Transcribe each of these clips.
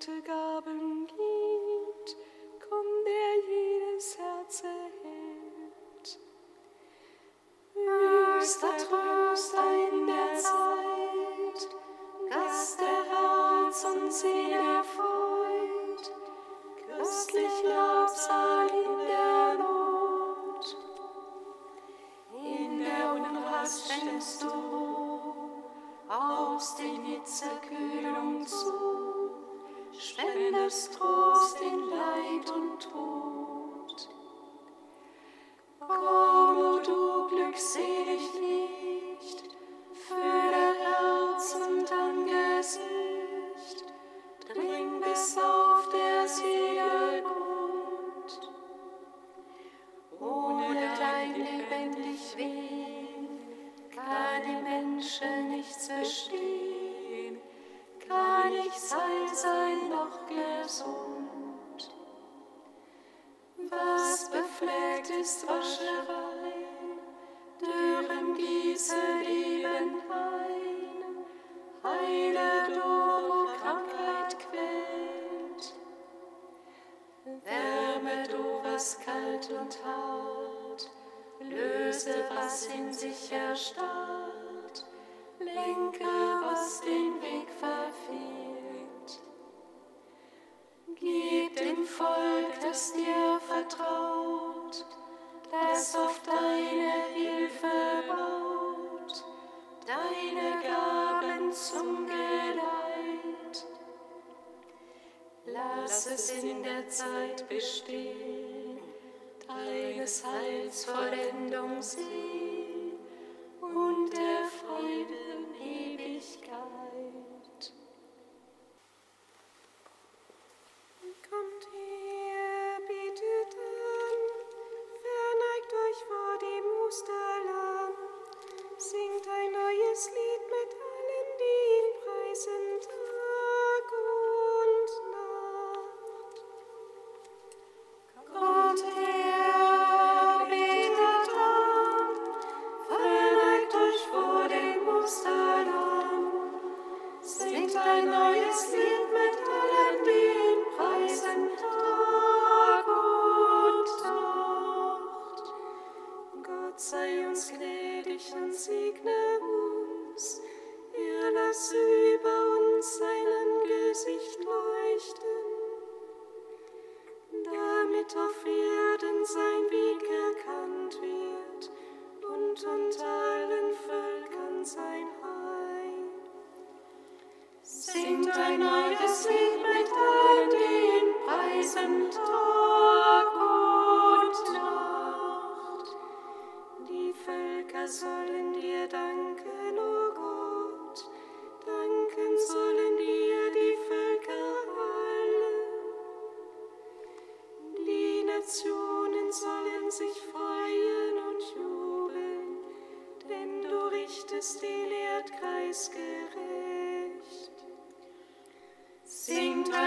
to go. ist Wascherein, dürren gieße Leben ein, heile du, wo Krankheit quält. Wärme du, was kalt und hart, löse, was in sich erstarrt, lenke, was den Weg verfehlt. Gib dem Volk, das dir vertraut, das auf deine Hilfe baut, deine Gaben zum Geleit. Lass es in der Zeit bestehen, deines Heils Vollendung sehen und der Freude.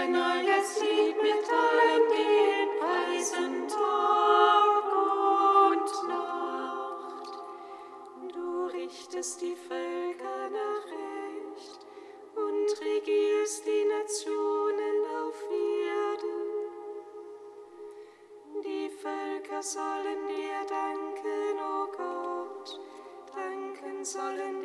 neues Lied mit ein, den Tag und Nacht. Du richtest die Völker nach Recht und regierst die Nationen auf Erden. Die Völker sollen dir danken, o oh Gott, danken sollen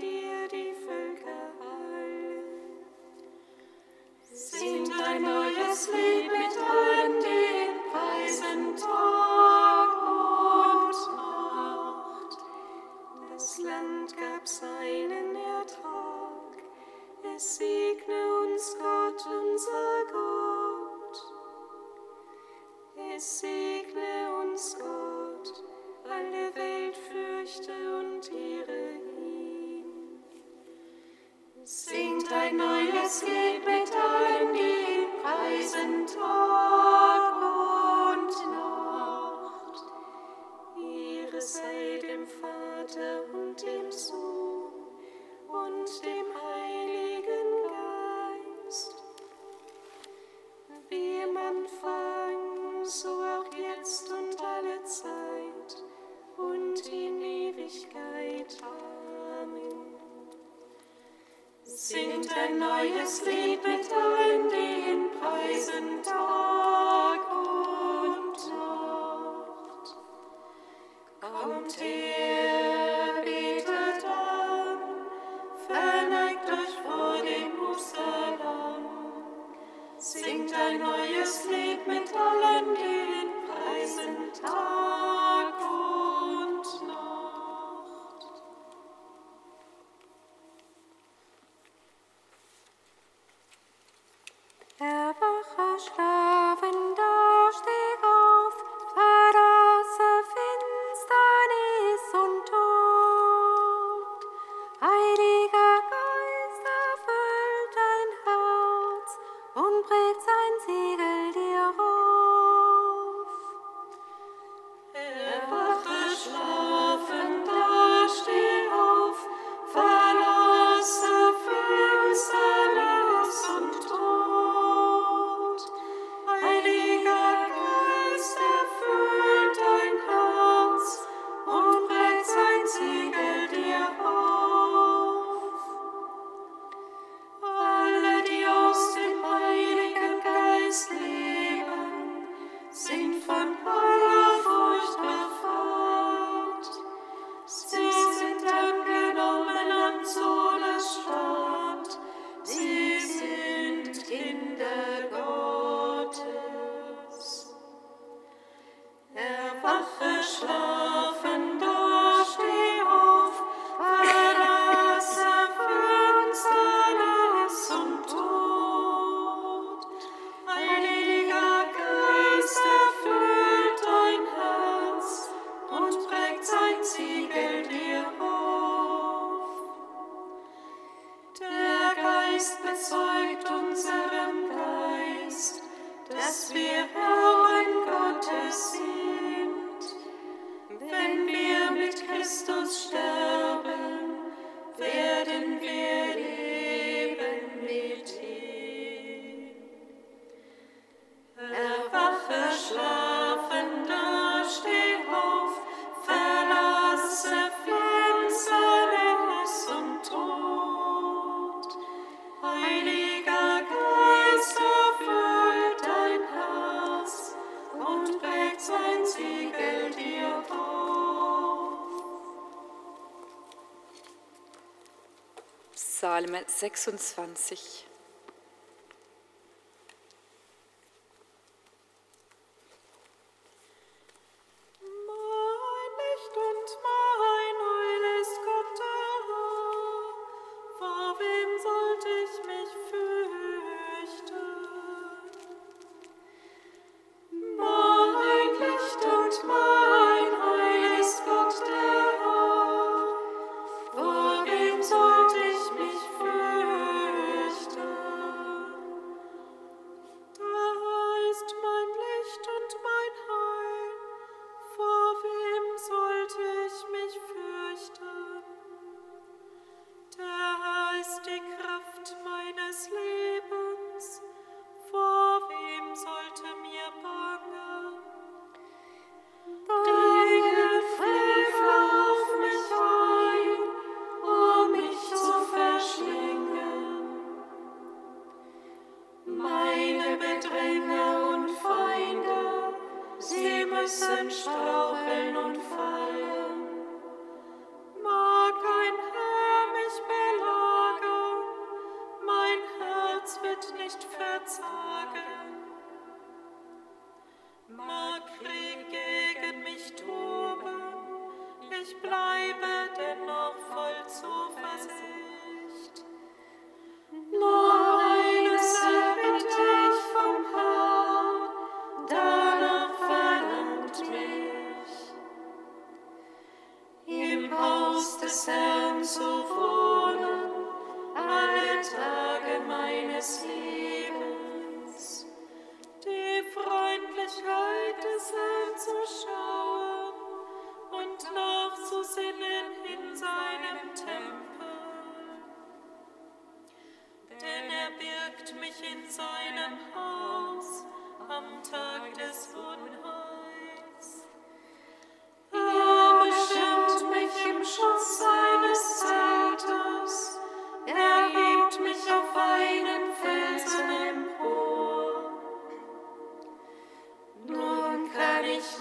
singt neues Lied mit allen, die preisen Tag und Nacht. Ihre sei dem Vater und dem Sohn und dem ein neues Lied mit allen, die ihn preisen, tat. 26.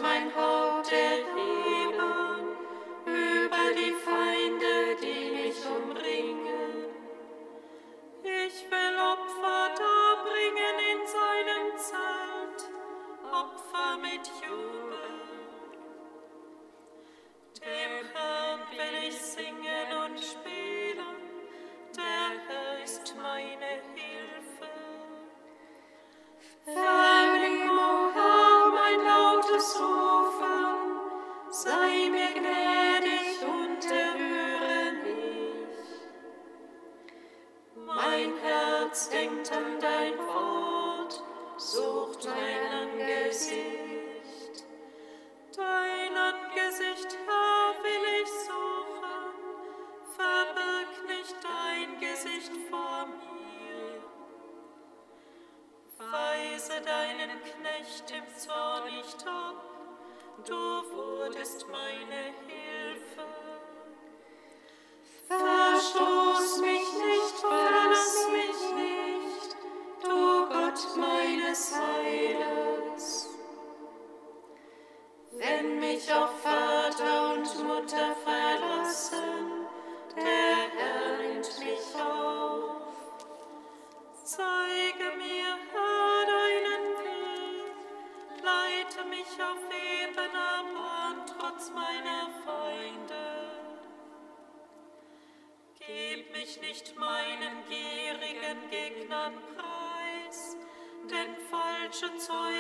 mein Haupt erhebe.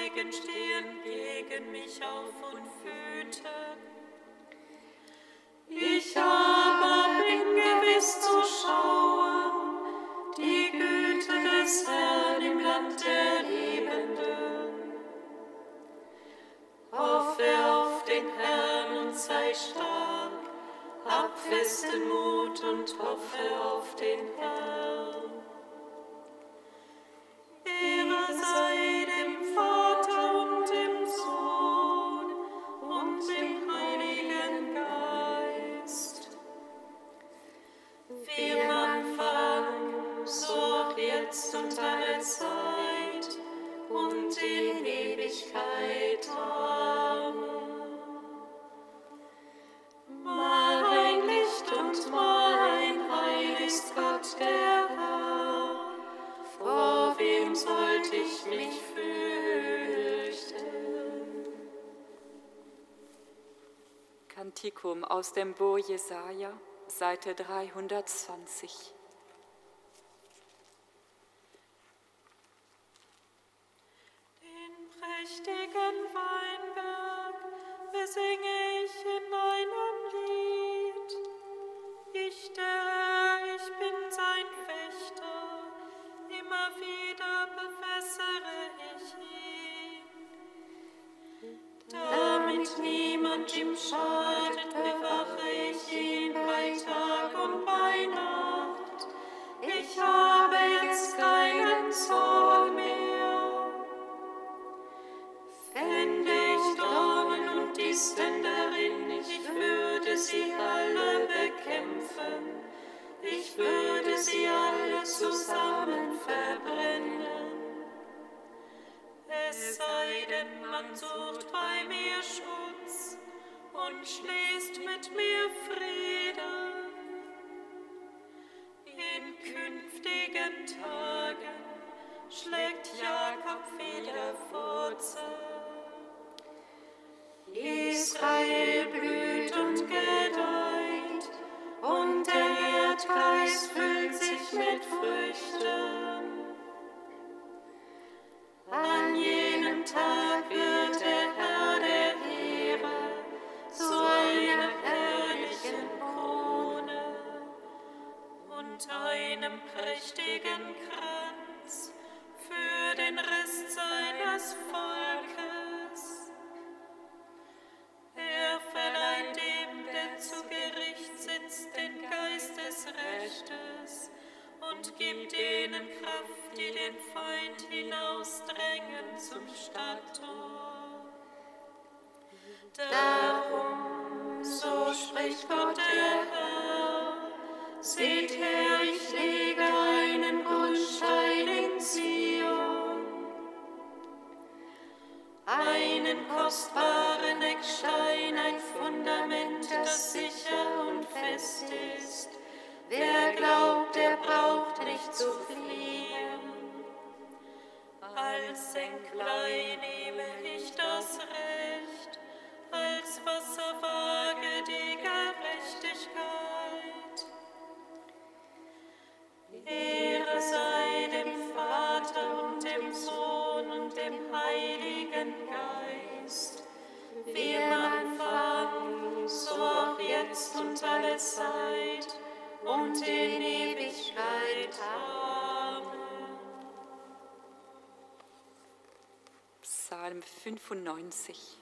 Zeugen stehen gegen mich auf und für aus dem Buch Jesaja, Seite 320. Herrnzucht bei mir Schutz und schließt mit mir Frieden in künftigen Tagen. Und in Ewigkeit. Amen. Psalm 95.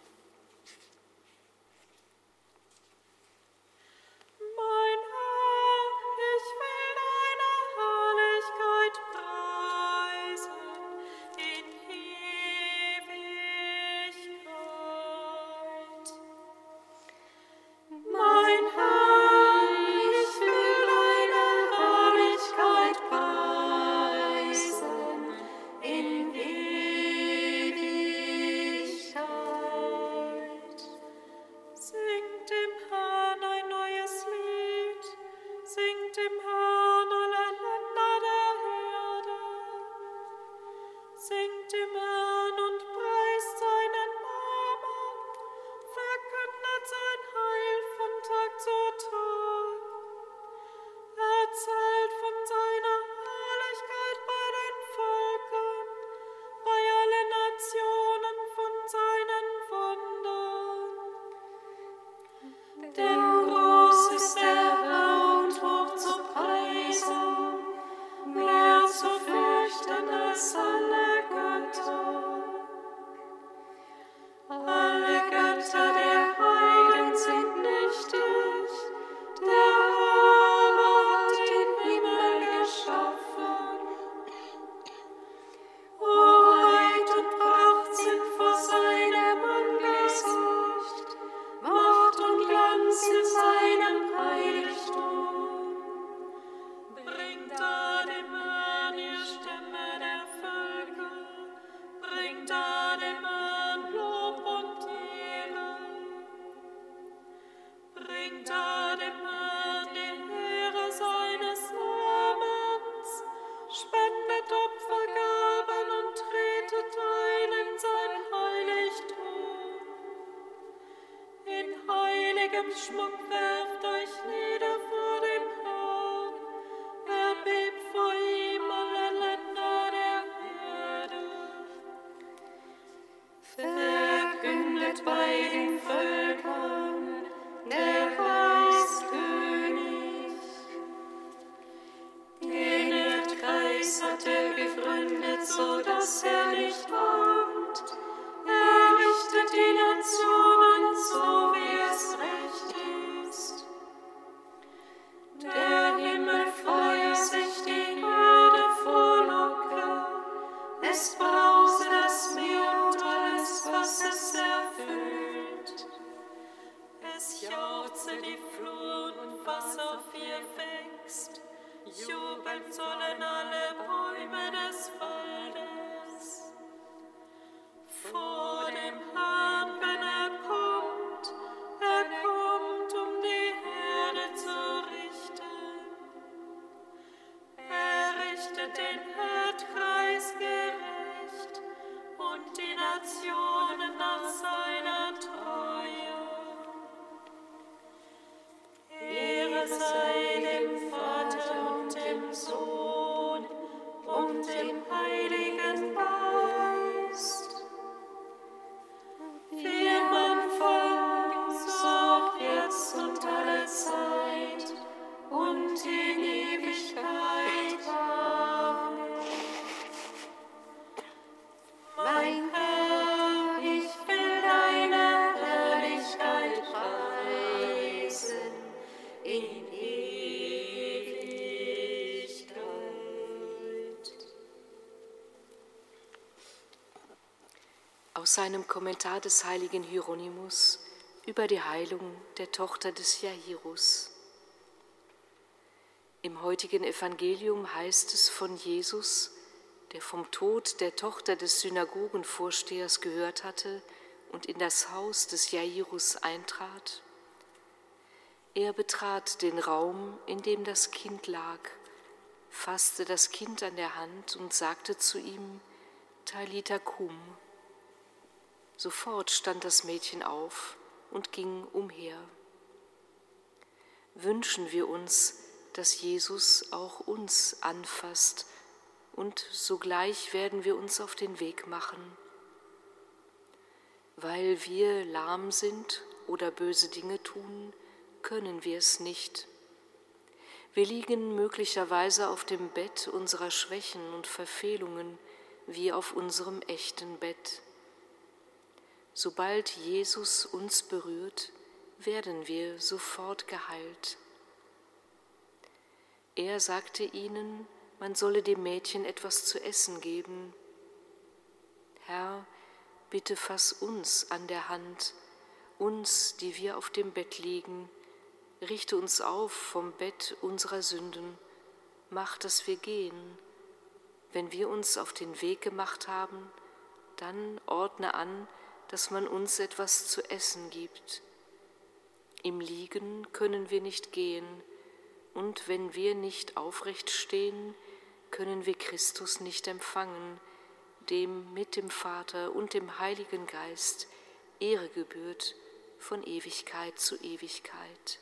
Nationen nach seinem Kommentar des heiligen Hieronymus über die Heilung der Tochter des Jairus. Im heutigen Evangelium heißt es von Jesus, der vom Tod der Tochter des Synagogenvorstehers gehört hatte und in das Haus des Jairus eintrat. Er betrat den Raum, in dem das Kind lag, fasste das Kind an der Hand und sagte zu ihm, Talita cum. Sofort stand das Mädchen auf und ging umher. Wünschen wir uns, dass Jesus auch uns anfasst und sogleich werden wir uns auf den Weg machen. Weil wir lahm sind oder böse Dinge tun, können wir es nicht. Wir liegen möglicherweise auf dem Bett unserer Schwächen und Verfehlungen wie auf unserem echten Bett. Sobald Jesus uns berührt, werden wir sofort geheilt. Er sagte ihnen, man solle dem Mädchen etwas zu essen geben. Herr, bitte fass uns an der Hand, uns, die wir auf dem Bett liegen, richte uns auf vom Bett unserer Sünden, mach, dass wir gehen. Wenn wir uns auf den Weg gemacht haben, dann ordne an, dass man uns etwas zu essen gibt. Im Liegen können wir nicht gehen, und wenn wir nicht aufrecht stehen, können wir Christus nicht empfangen, dem mit dem Vater und dem Heiligen Geist Ehre gebührt von Ewigkeit zu Ewigkeit.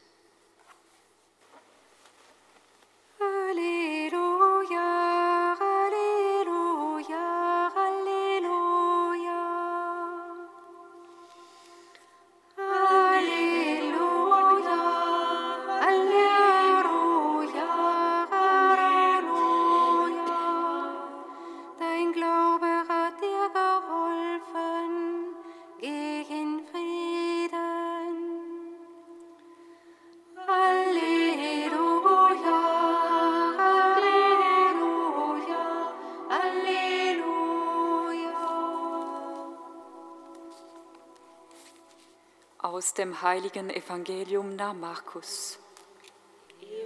Aus dem heiligen Evangelium nach Markus.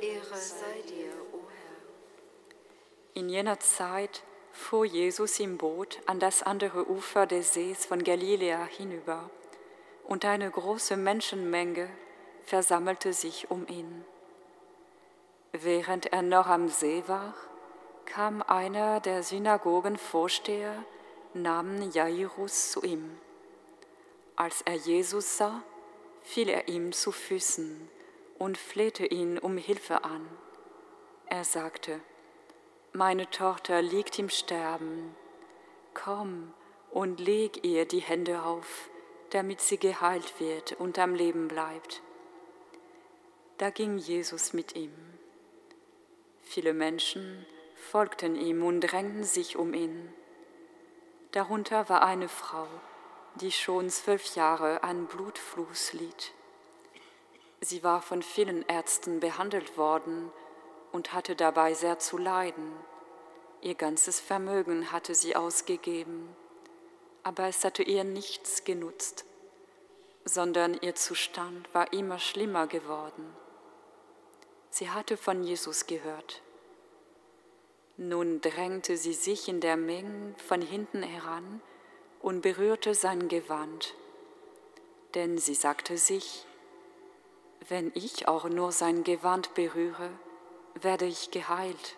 Ehre sei dir, o Herr. In jener Zeit fuhr Jesus im Boot an das andere Ufer des Sees von Galiläa hinüber, und eine große Menschenmenge versammelte sich um ihn. Während er noch am See war, kam einer der Synagogenvorsteher namens Jairus zu ihm. Als er Jesus sah, fiel er ihm zu Füßen und flehte ihn um Hilfe an. Er sagte, meine Tochter liegt im Sterben, komm und leg ihr die Hände auf, damit sie geheilt wird und am Leben bleibt. Da ging Jesus mit ihm. Viele Menschen folgten ihm und drängten sich um ihn. Darunter war eine Frau, die schon zwölf Jahre an Blutfluss litt. Sie war von vielen Ärzten behandelt worden und hatte dabei sehr zu leiden. Ihr ganzes Vermögen hatte sie ausgegeben, aber es hatte ihr nichts genutzt, sondern ihr Zustand war immer schlimmer geworden. Sie hatte von Jesus gehört. Nun drängte sie sich in der Menge von hinten heran und berührte sein Gewand, denn sie sagte sich, wenn ich auch nur sein Gewand berühre, werde ich geheilt.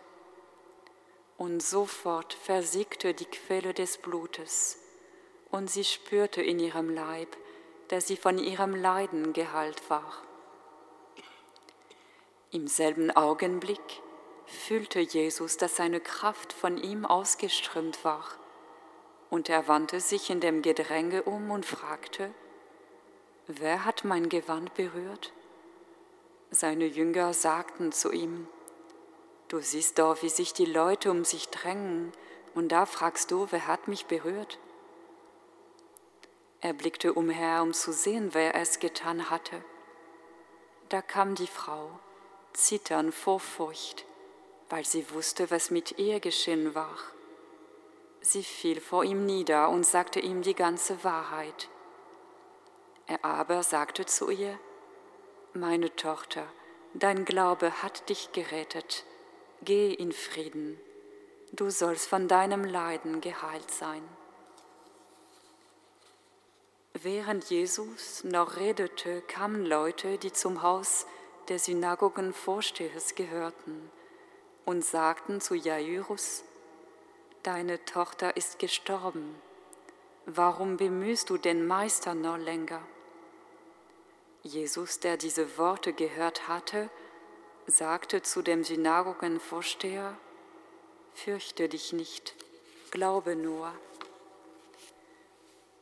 Und sofort versiegte die Quelle des Blutes, und sie spürte in ihrem Leib, dass sie von ihrem Leiden geheilt war. Im selben Augenblick fühlte Jesus, dass seine Kraft von ihm ausgeströmt war und er wandte sich in dem Gedränge um und fragte, wer hat mein Gewand berührt? Seine Jünger sagten zu ihm, du siehst doch, wie sich die Leute um sich drängen, und da fragst du, wer hat mich berührt? Er blickte umher, um zu sehen, wer es getan hatte. Da kam die Frau, zitternd vor Furcht, weil sie wusste, was mit ihr geschehen war. Sie fiel vor ihm nieder und sagte ihm die ganze Wahrheit. Er aber sagte zu ihr, Meine Tochter, dein Glaube hat dich gerettet, geh in Frieden, du sollst von deinem Leiden geheilt sein. Während Jesus noch redete, kamen Leute, die zum Haus der Synagogenvorstehers gehörten und sagten zu Jairus, Deine Tochter ist gestorben, warum bemühst du den Meister noch länger? Jesus, der diese Worte gehört hatte, sagte zu dem Synagogenvorsteher, Fürchte dich nicht, glaube nur.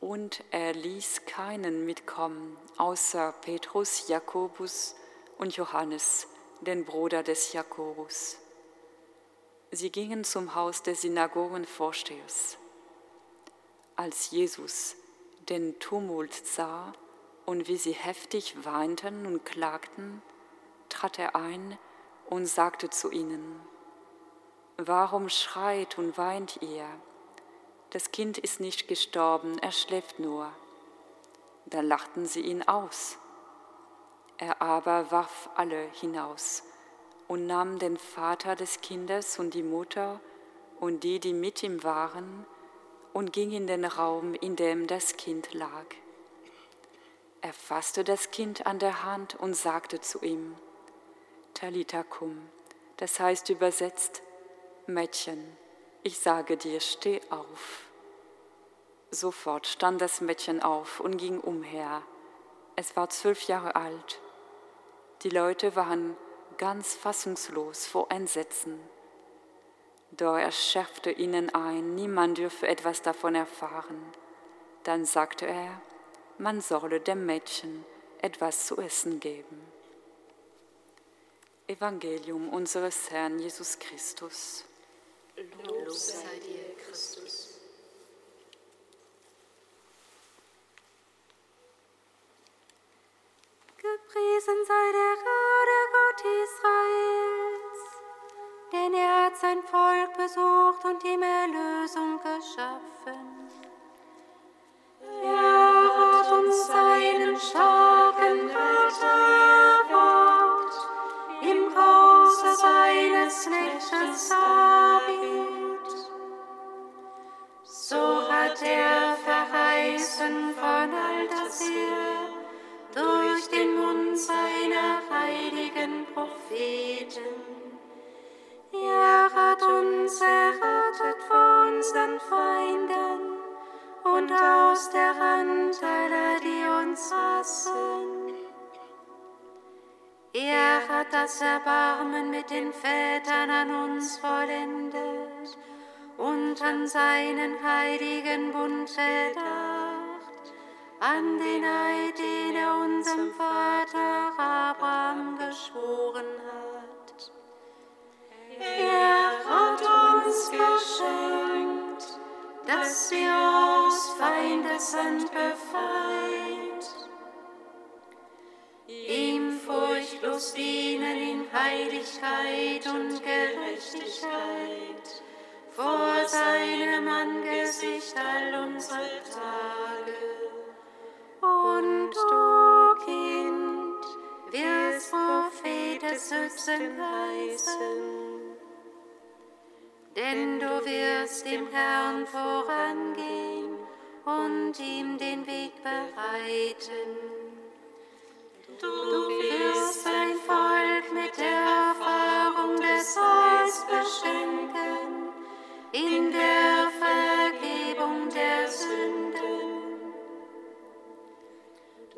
Und er ließ keinen mitkommen, außer Petrus, Jakobus und Johannes, den Bruder des Jakobus. Sie gingen zum Haus des Synagogenvorstehers. Als Jesus den Tumult sah und wie sie heftig weinten und klagten, trat er ein und sagte zu ihnen, Warum schreit und weint ihr? Das Kind ist nicht gestorben, er schläft nur. Da lachten sie ihn aus. Er aber warf alle hinaus und nahm den Vater des Kindes und die Mutter und die, die mit ihm waren, und ging in den Raum, in dem das Kind lag. Er fasste das Kind an der Hand und sagte zu ihm, Talita cum, das heißt übersetzt, Mädchen, ich sage dir, steh auf. Sofort stand das Mädchen auf und ging umher. Es war zwölf Jahre alt. Die Leute waren ganz fassungslos vor Entsetzen. Doch er schärfte ihnen ein, niemand dürfe etwas davon erfahren. Dann sagte er, man solle dem Mädchen etwas zu essen geben. Evangelium unseres Herrn Jesus Christus. Lob sei dir, Christus. Gepriesen sei der Herr, Israels, denn er hat sein Volk besucht und ihm Erlösung geschaffen. Er hat uns seinen starken Retter erwartet, im Hause seines Knechtes David. So hat er verheißen von her, durch den Mund seiner heiligen Propheten. Er hat uns errettet vor unseren Feinden und aus der Hand aller, die uns hassen. Er hat das Erbarmen mit den Vätern an uns vollendet und an seinen heiligen Bund gedacht, an den Eid, den er unserem Vater Abraham geschworen hat. Er hat uns geschenkt, dass wir aus Feindeshand befreit, ihm furchtlos dienen in Heiligkeit und Gerechtigkeit vor seinem Angesicht all unsere Tage. Und du, Kind, wirst Prophet des Höchsten heißen, denn du wirst dem Herrn vorangehen und ihm den Weg bereiten. Du wirst sein Volk mit der Erfahrung des Heils beschenken, in der Vergebung der Sünden.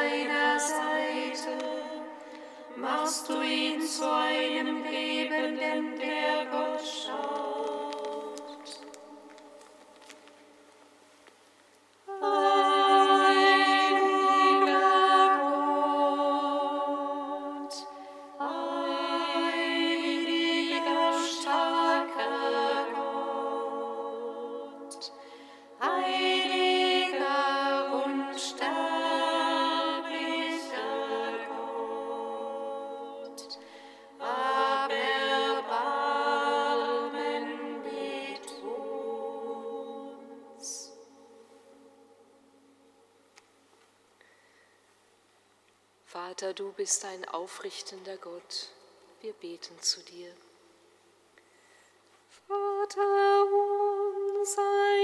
Vater, du bist ein aufrichtender Gott. Wir beten zu dir. Vater unser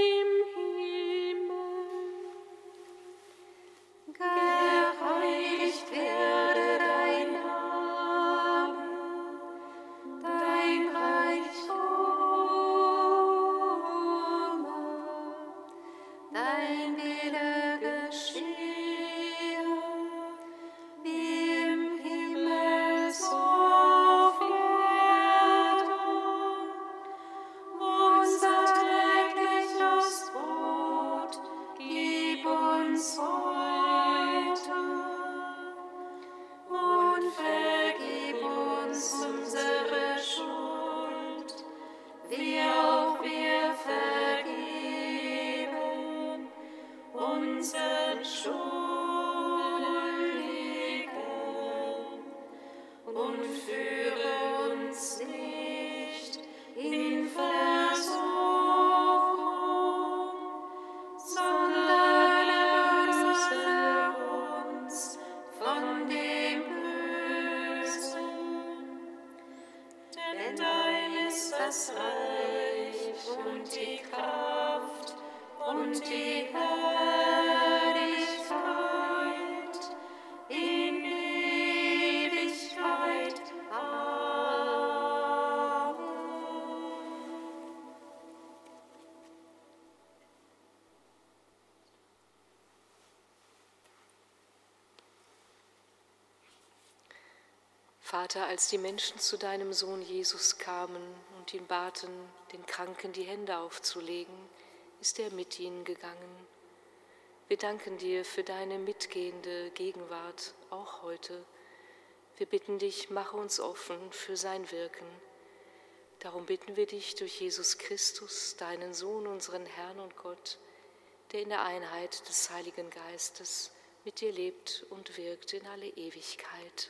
Vater, als die Menschen zu deinem Sohn Jesus kamen und ihn baten, den Kranken die Hände aufzulegen, ist er mit ihnen gegangen. Wir danken dir für deine mitgehende Gegenwart, auch heute. Wir bitten dich, mache uns offen für sein Wirken. Darum bitten wir dich durch Jesus Christus, deinen Sohn, unseren Herrn und Gott, der in der Einheit des Heiligen Geistes mit dir lebt und wirkt in alle Ewigkeit.